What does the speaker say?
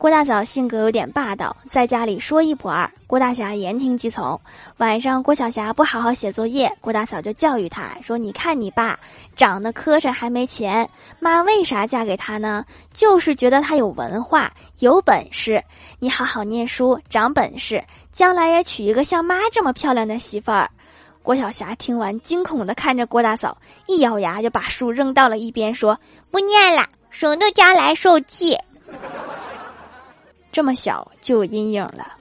郭大嫂性格有点霸道，在家里说一不二，郭大侠言听计从。晚上郭晓霞不好好写作业，郭大嫂就教育她说：“你看你爸长得磕碜还没钱，妈为啥嫁给他呢？就是觉得他有文化有本事。你好好念书，长本事，将来也娶一个像妈这么漂亮的媳妇儿。”郭晓霞听完，惊恐的看着郭大嫂，一咬牙就把书扔到了一边，说：“不念了，省得将来受气。”这么小就有阴影了。